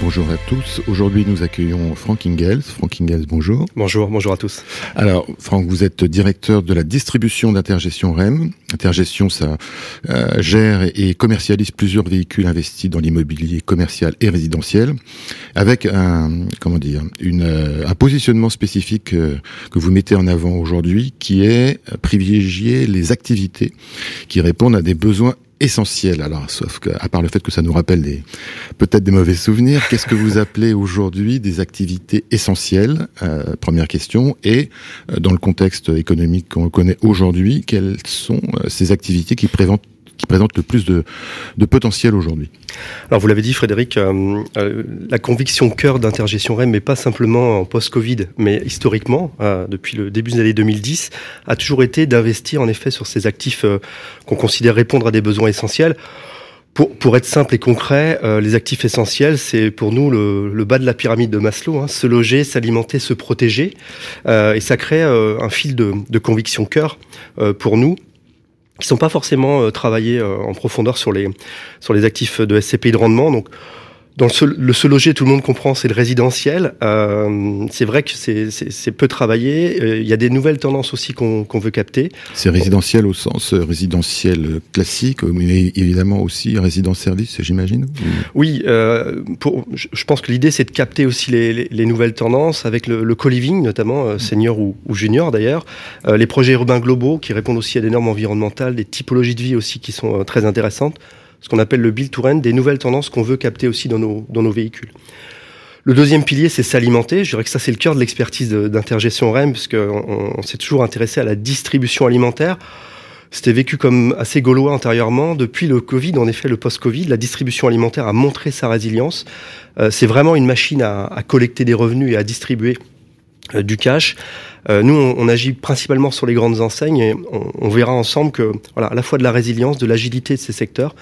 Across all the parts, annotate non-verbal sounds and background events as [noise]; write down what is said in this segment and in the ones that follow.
bonjour à tous. Aujourd'hui, nous accueillons Frank Ingels. Frank Ingels, bonjour. Bonjour, bonjour à tous. Alors, Franck, vous êtes directeur de la distribution d'intergestion REM. Intergestion, ça euh, gère et commercialise plusieurs véhicules investis dans l'immobilier commercial et résidentiel, avec un, comment dire, une, euh, un positionnement spécifique euh, que vous mettez en avant aujourd'hui, qui est privilégier les activités qui répondent à des besoins essentiel. Alors, sauf que, à part le fait que ça nous rappelle des, peut-être des mauvais souvenirs, qu'est-ce que vous appelez aujourd'hui des activités essentielles euh, Première question. Et euh, dans le contexte économique qu'on connaît aujourd'hui, quelles sont euh, ces activités qui présentent le plus de, potentiel aujourd'hui? Alors vous l'avez dit Frédéric, la conviction cœur d'Intergestion REM, mais pas simplement en post-Covid, mais historiquement, depuis le début des années 2010, a toujours été d'investir en effet sur ces actifs qu'on considère répondre à des besoins essentiels. Pour, pour, être simple et concret, les actifs essentiels, c'est pour nous le, bas de la pyramide de Maslow, hein, se loger, s'alimenter, se protéger, euh, et ça crée un fil de, conviction cœur pour nous qui sont pas forcément euh, travaillés euh, en profondeur sur les sur les actifs de SCPI de rendement. Donc dans le se, le se loger, tout le monde comprend, c'est le résidentiel. Euh, c'est vrai que c'est peu travaillé. Euh, il y a des nouvelles tendances aussi qu'on qu'on veut capter. C'est résidentiel au sens résidentiel classique, mais évidemment aussi résidence-service, j'imagine Oui, euh, pour, je pense que l'idée, c'est de capter aussi les, les, les, nouvelles tendances avec le, le co-living, notamment euh, senior ou, ou junior d'ailleurs. Euh, les projets urbains globaux qui répondent aussi à des normes environnementales, des typologies de vie aussi qui sont très intéressantes ce qu'on appelle le build to rent, des nouvelles tendances qu'on veut capter aussi dans nos, dans nos véhicules. Le deuxième pilier, c'est s'alimenter. Je dirais que ça, c'est le cœur de l'expertise d'intergestion REM, puisqu'on on, s'est toujours intéressé à la distribution alimentaire. C'était vécu comme assez gaulois antérieurement. Depuis le Covid, en effet, le post-Covid, la distribution alimentaire a montré sa résilience. Euh, c'est vraiment une machine à, à, collecter des revenus et à distribuer du cash. Euh, nous, on, on, agit principalement sur les grandes enseignes et on, on, verra ensemble que, voilà, à la fois de la résilience, de l'agilité de ces secteurs,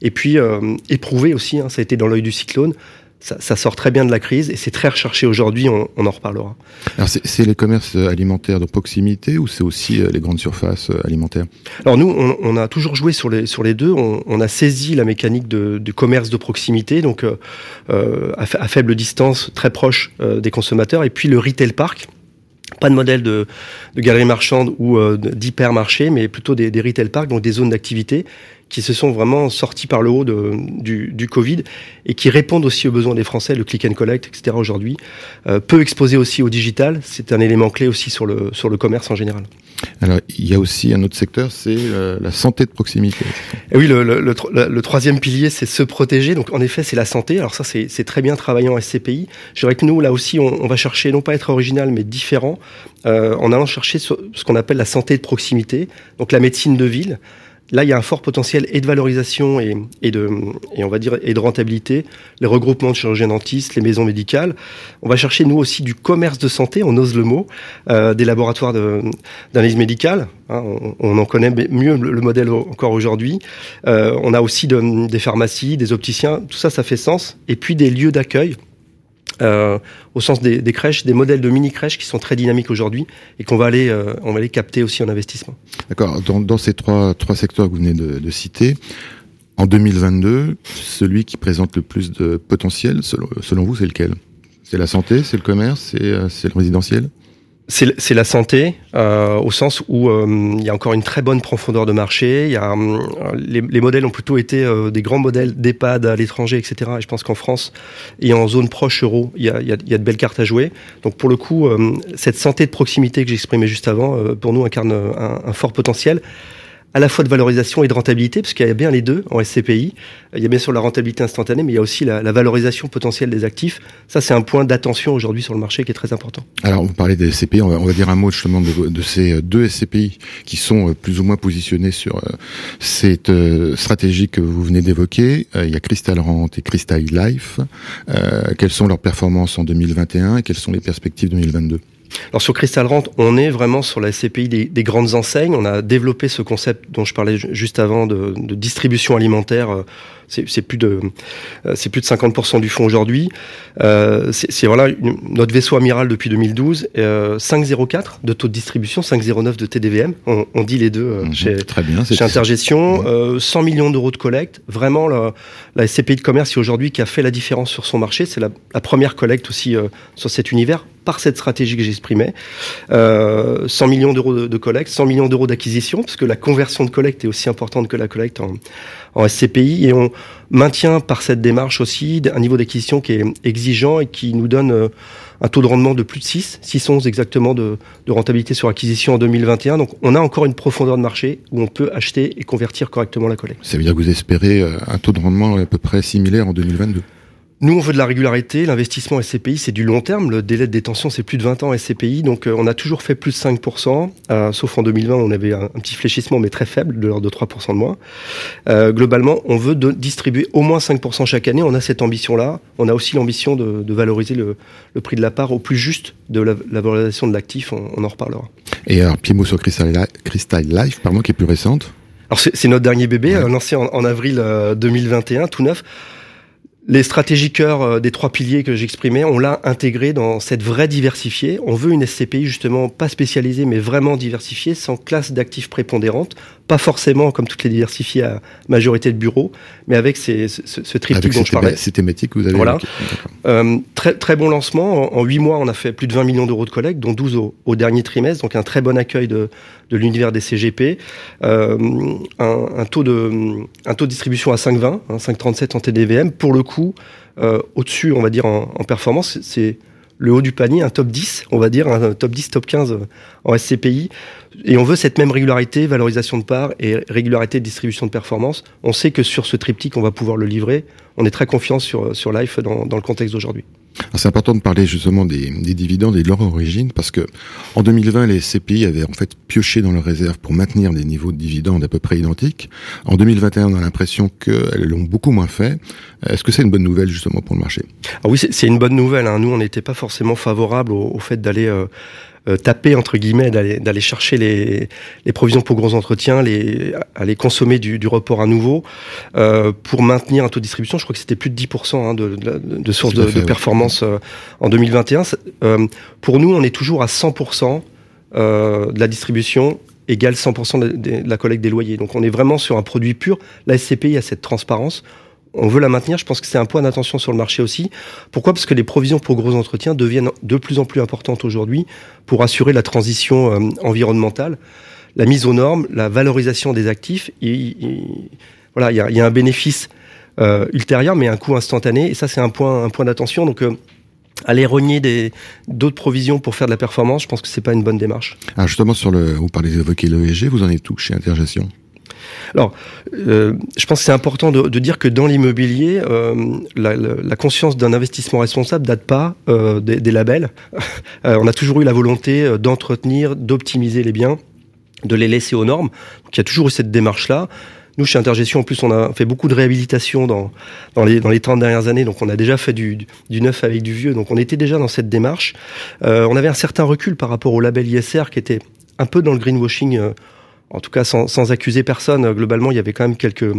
et puis euh, éprouvé aussi, hein, ça a été dans l'œil du cyclone, ça, ça, sort très bien de la crise et c'est très recherché aujourd'hui, on, on, en reparlera. Alors c'est les commerces alimentaires de proximité ou c'est aussi euh, les grandes surfaces euh, alimentaires? Alors nous, on, on, a toujours joué sur les, sur les deux, on, a saisi la mécanique de, du commerce de proximité, donc euh, à, à, faible distance, très proche euh, des consommateurs, et puis le retail park, pas de modèle de, de galerie marchande ou euh, d'hypermarché, mais plutôt des, des retail parks, donc des zones d'activité qui se sont vraiment sortis par le haut de, du, du, Covid et qui répondent aussi aux besoins des Français, le click and collect, etc. aujourd'hui. Euh, peu exposé aussi au digital, c'est un élément clé aussi sur le, sur le commerce en général. Alors, il y a aussi un autre secteur, c'est euh, la santé de proximité. Et oui, le, le, le, le troisième pilier, c'est se protéger. Donc, en effet, c'est la santé. Alors ça, c'est très bien travaillé en SCPI. Je dirais que nous, là aussi, on, on va chercher non pas être original, mais différent, euh, en allant chercher ce, ce qu'on appelle la santé de proximité, donc la médecine de ville. Là, il y a un fort potentiel et de valorisation et, et, de, et on va dire, et de rentabilité. Les regroupements de chirurgiens dentistes, les maisons médicales. On va chercher, nous aussi, du commerce de santé, on ose le mot, euh, des laboratoires d'analyse médicale. Hein, on, en connaît mieux le, le modèle encore aujourd'hui. Euh, on a aussi de, des pharmacies, des opticiens. Tout ça, ça fait sens. Et puis des lieux d'accueil euh, au sens des, des, crèches, des modèles de mini crèches qui sont très dynamiques aujourd'hui et qu'on va aller, euh, on va aller capter aussi en investissement. D'accord. Dans, dans, ces trois trois secteurs que vous venez de, de, citer, en 2022, celui qui présente le plus de potentiel, selon, selon vous, c'est lequel? C'est la santé, c'est le commerce, c'est euh, le résidentiel? C'est la santé, euh, au sens où euh, il y a encore une très bonne profondeur de marché. Il y a, euh, les, les, modèles ont plutôt été euh, des grands modèles d'EHPAD à l'étranger, etc. Et je pense qu'en France et en zone proche euro, il y, a, il, y a, il y, a, de belles cartes à jouer. Donc pour le coup, euh, cette santé de proximité que j'exprimais juste avant, euh, pour nous, incarne un, un fort potentiel à la fois de valorisation et de rentabilité, parce qu'il y a bien les deux en SCPI. Il y a bien sûr la rentabilité instantanée, mais il y a aussi la, valorisation potentielle des actifs. Ça, c'est un point d'attention aujourd'hui sur le marché qui est très important. Alors, vous parlez des SCPI, on va, dire un mot justement de, de, ces deux SCPI qui sont euh, plus ou moins positionnés sur euh, cette euh, stratégie que vous venez d'évoquer. il y a Crystal Rent et Crystal Life. quelles sont leurs performances en 2021 et quelles sont les perspectives 2022 Alors sur Crystal Rent, on est vraiment sur la SCPI des, grandes enseignes. On a développé ce concept dont je parlais juste avant de, de distribution alimentaire euh, c'est plus de euh, c'est plus de 50% du fonds aujourd'hui. Euh, c'est voilà notre vaisseau amiral depuis 2012, euh, 5,04 de taux de distribution, 5,09 de TDVM. On, on, dit les deux euh, mhm. chez, Très bien, chez Intergestion. Euh, 100 millions d'euros de collecte. Vraiment la, la SCPI de commerce aujourd'hui qui a fait la différence sur son marché. C'est la, la, première collecte aussi sur cet univers par cette stratégie que j'exprimais. Euh, 100 millions d'euros de, de, collecte, 100 millions d'euros d'acquisition, parce que la conversion de collecte est aussi importante que la collecte en, en SCPI et on maintient par cette démarche aussi un niveau d'acquisition qui est exigeant et qui nous donne euh, un taux de rendement de plus de 6, 611 exactement de, de, rentabilité sur acquisition en 2021. Donc on a encore une profondeur de marché où on peut acheter et convertir correctement la collecte. Ça veut dire que vous espérez euh, un taux de rendement à peu près similaire en 2022 nous, on veut de la régularité. L'investissement SCPI, c'est du long terme. Le délai de détention, c'est plus de 20 ans SCPI. Donc, euh, on a toujours fait plus de 5%. Euh, sauf en 2020, on avait un, petit fléchissement, mais très faible, de l'ordre de 3% de moins. Euh, globalement, on veut de distribuer au moins 5% chaque année. On a cette ambition-là. On a aussi l'ambition de, de, valoriser le, le, prix de la part au plus juste de la, la valorisation de l'actif. On, on, en reparlera. Et alors, Pimo sur Crystal, Crystal Life, pardon, qui est plus récente alors c'est notre dernier bébé, ouais. lancé en, en avril 2021, tout neuf. Les stratégies cœur euh, des trois piliers que j'exprimais, on l'a intégré dans cette vraie diversifiée. On veut une SCPI justement pas spécialisée, mais vraiment diversifiée, sans classe d'actifs prépondérantes, pas forcément comme toutes les diversifiées à majorité de bureaux, mais avec ces, ce, ce triptyque dont je parlais. Ces thématiques que vous avez. Voilà. Euh, très très bon lancement. En huit mois, on a fait plus de 20 millions d'euros de collecte, dont 12 au, au, dernier trimestre. Donc un très bon accueil de, de l'univers des CGP. Euh, un, un, taux de un taux de distribution à 5,20, hein, 5,37 en TDVM. Pour le coup, euh, au-dessus, on va dire en, en performance, c'est le haut du panier, un top 10, on va dire, un top 10, top 15 en SCPI. Et on veut cette même régularité, valorisation de part et régularité de distribution de performance. On sait que sur ce triptyque, on va pouvoir le livrer. On est très confiant sur, sur Life dans, dans le contexte d'aujourd'hui. C'est important de parler justement des, des, dividendes et de leur origine parce que en 2020, les CPI avaient en fait pioché dans leurs réserves pour maintenir des niveaux de dividendes à peu près identiques. En 2021, on a l'impression qu'elles l'ont beaucoup moins fait. Est-ce que c'est une bonne nouvelle justement pour le marché? Ah Oui, c'est une bonne nouvelle. Hein. Nous, on n'était pas forcément favorable au, au fait d'aller euh, euh, taper entre guillemets d'aller chercher les, les, provisions pour gros entretiens, les, aller consommer du, du report à nouveau euh, pour maintenir un taux de distribution. Je crois que c'était plus de 10% hein, de, de, de sources de, fait, de, performance ouais. euh, en 2021. Euh, pour nous, on est toujours à 100% euh, de la distribution égale 100% de, de, la collecte des loyers. Donc on est vraiment sur un produit pur. La SCPI a cette transparence on veut la maintenir. Je pense que c'est un point d'attention sur le marché aussi. Pourquoi? Parce que les provisions pour gros entretiens deviennent de plus en plus importantes aujourd'hui pour assurer la transition euh, environnementale, la mise aux normes, la valorisation des actifs. Voilà, il y a, un bénéfice euh, ultérieur, mais un coût instantané. Et ça, c'est un point, un point d'attention. Donc euh, aller rogner des d'autres provisions pour faire de la performance, je pense que c'est pas une bonne démarche. Alors justement sur le, vous parlez d'évoquer l'ESG, vous en êtes tout chez Intergestion? Alors, euh, je pense que c'est important de, dire que dans l'immobilier, euh, la, conscience d'un investissement responsable date pas euh, des, labels. [laughs] On a toujours eu la volonté d'entretenir, d'optimiser les biens, de les laisser aux normes. Donc, il y a toujours eu cette démarche-là. Nous, chez Intergestion, en plus, on a fait beaucoup de réhabilitation dans, les, dans les 30 dernières années. Donc, on a déjà fait du, neuf avec du vieux. Donc, on était déjà dans cette démarche. On avait un certain recul par rapport au label ISR qui était un peu dans le greenwashing en tout cas sans, sans, accuser personne, globalement, il y avait quand même quelques,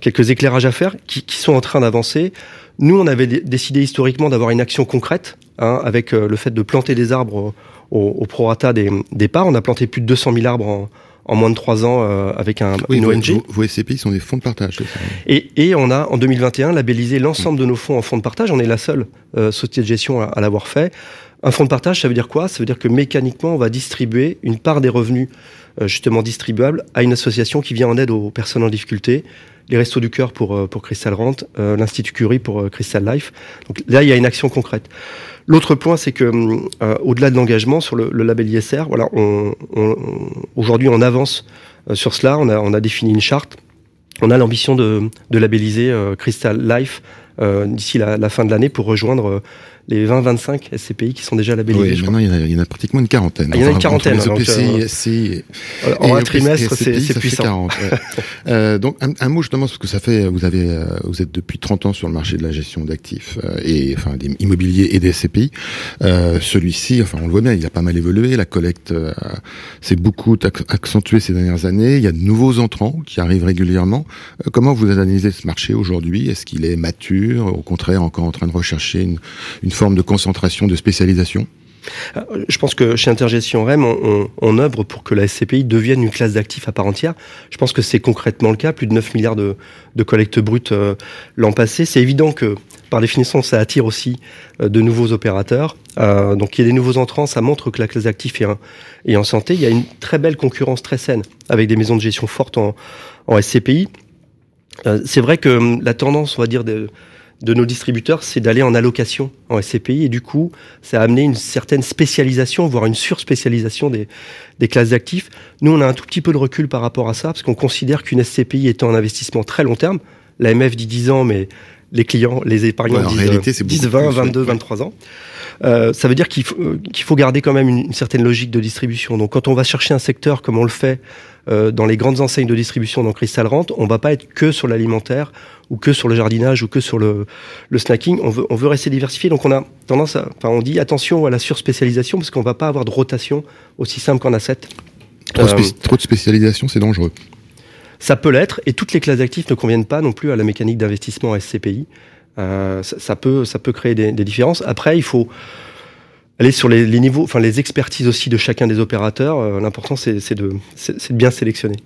quelques éclairages à faire qui, qui sont en train d'avancer. Nous, on avait décidé historiquement d'avoir une action concrète, hein, avec euh, le fait de planter des arbres au, au prorata des, des parts. On a planté plus de 200 000 arbres en, en moins de trois ans euh, avec un, oui, une vos, ONG. Vos, vos, SCPI sont des fonds de partage. Et, et, on a en 2021 labellisé l'ensemble mmh. de nos fonds en fonds de partage. On est la seule euh, société de gestion à, à l'avoir fait. Un fonds de partage, ça veut dire quoi? Ça veut dire que mécaniquement, on va distribuer une part des revenus euh, justement distribuables à une association qui vient en aide aux personnes en difficulté, les Restos du Cœur pour, euh, pour Crystal Rent, euh, l'Institut Curie pour Crystal Life. Donc là, il y a une action concrète. L'autre point, c'est que au-delà de l'engagement sur le, label ISR, voilà, aujourd'hui on avance sur cela. On a, on a défini une charte. On a l'ambition de, de labelliser Crystal Life d'ici la, la, fin de l'année pour rejoindre les 20-25 SCPI qui sont déjà labellisés. Oui, maintenant il y, en a, il y, en a, pratiquement une quarantaine. Il y en a une quarantaine. EPCI, SCI, en un trimestre, c'est puissant. 40, ouais. [laughs] euh, donc un, un, mot justement parce que ça fait, vous avez, vous êtes depuis 30 ans sur le marché de la gestion d'actifs et enfin des immobiliers et des SCPI. Celui-ci, enfin on le voit bien, il a pas mal évolué. La collecte s'est beaucoup accentuée ces dernières années. Il y a de nouveaux entrants qui arrivent régulièrement. comment vous analysez ce marché aujourd'hui? Est-ce qu'il est mature? Au contraire, encore en train de rechercher une, forme de concentration, de spécialisation je pense que chez Intergestion REM, on, œuvre pour que la SCPI devienne une classe d'actifs à part entière. Je pense que c'est concrètement le cas. Plus de 9 milliards de, collectes brutes euh, l'an passé. C'est évident que, par définition, ça attire aussi euh, de nouveaux opérateurs. Euh, donc, il y a des nouveaux entrants. Ça montre que la classe d'actifs est, en santé. Il y a une très belle concurrence très saine avec des maisons de gestion fortes en, en SCPI. Euh, c'est vrai que hum, la tendance, on va dire, de, de nos distributeurs, c'est d'aller en allocation en SCPI et du coup, ça a amené une certaine spécialisation, voire une surspécialisation des, classes d'actifs. Nous, on a un tout petit peu de recul par rapport à ça parce qu'on considère qu'une SCPI étant un investissement très long terme, l'AMF dit 10 ans, mais les clients, les épargnants disent, réalité, 10, 20, 22, 23 ans. Euh, ça veut dire qu'il faut, euh, faut garder quand même une, une, certaine logique de distribution. Donc quand on va chercher un secteur comme on le fait euh, dans les grandes enseignes de distribution dans Crystal Rente, on va pas être que sur l'alimentaire ou que sur le jardinage ou que sur le, le snacking. On veut, on veut rester diversifié. Donc on a tendance à, enfin on dit attention à la surspécialisation parce qu'on va pas avoir de rotation aussi simple qu'en asset. Trop, euh, trop de spécialisation, c'est dangereux. Ça peut l'être, et toutes les classes d'actifs ne conviennent pas non plus à la mécanique d'investissement SCPI. Euh, ça, peut, créer des différences. Après, il faut aller sur les, niveaux, enfin les expertises aussi de chacun des opérateurs. Euh, L'important, c'est de, bien sélectionner.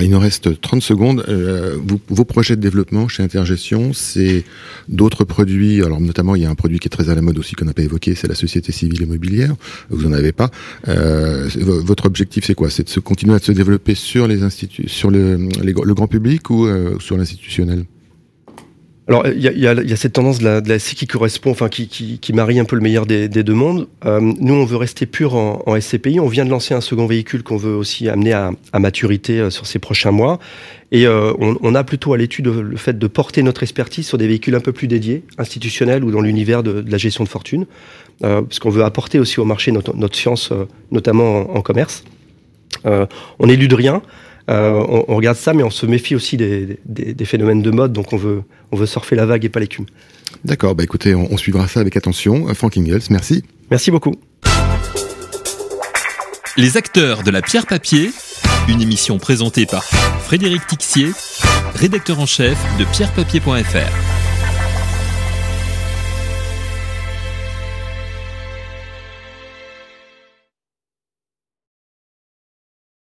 Il nous reste 30 secondes. Euh, vos projets de développement chez Intergestion, c'est d'autres produits. Alors, notamment, il y a un produit qui est très à la mode aussi qu'on n'a pas évoqué, c'est la société civile immobilière. Vous en avez pas. Euh, votre objectif, c'est quoi? C'est de se continuer à se développer sur les instituts, sur le grand public ou euh, sur l'institutionnel? Alors, il y a, y, y a, cette tendance de la, de la qui correspond, enfin, qui, qui, qui, marie un peu le meilleur des, des deux mondes. Euh, nous, on veut rester pur en, en, SCPI. On vient de lancer un second véhicule qu'on veut aussi amener à, à maturité euh, sur ces prochains mois. Et euh, on, on, a plutôt à l'étude le fait de porter notre expertise sur des véhicules un peu plus dédiés, institutionnels ou dans l'univers de, de, la gestion de fortune, euh, parce qu'on veut apporter aussi au marché notre, notre science, euh, notamment en, commerce. Euh, on élude rien. Euh, on, on, regarde ça, mais on se méfie aussi des, des, des, phénomènes de mode, donc on veut, on veut surfer la vague et pas l'écume. D'accord, bah écoutez, on, on, suivra ça avec attention. Frank Ingels, merci. Merci beaucoup. Les acteurs de la pierre papier, une émission présentée par Frédéric Tixier, rédacteur en chef de pierrepapier.fr.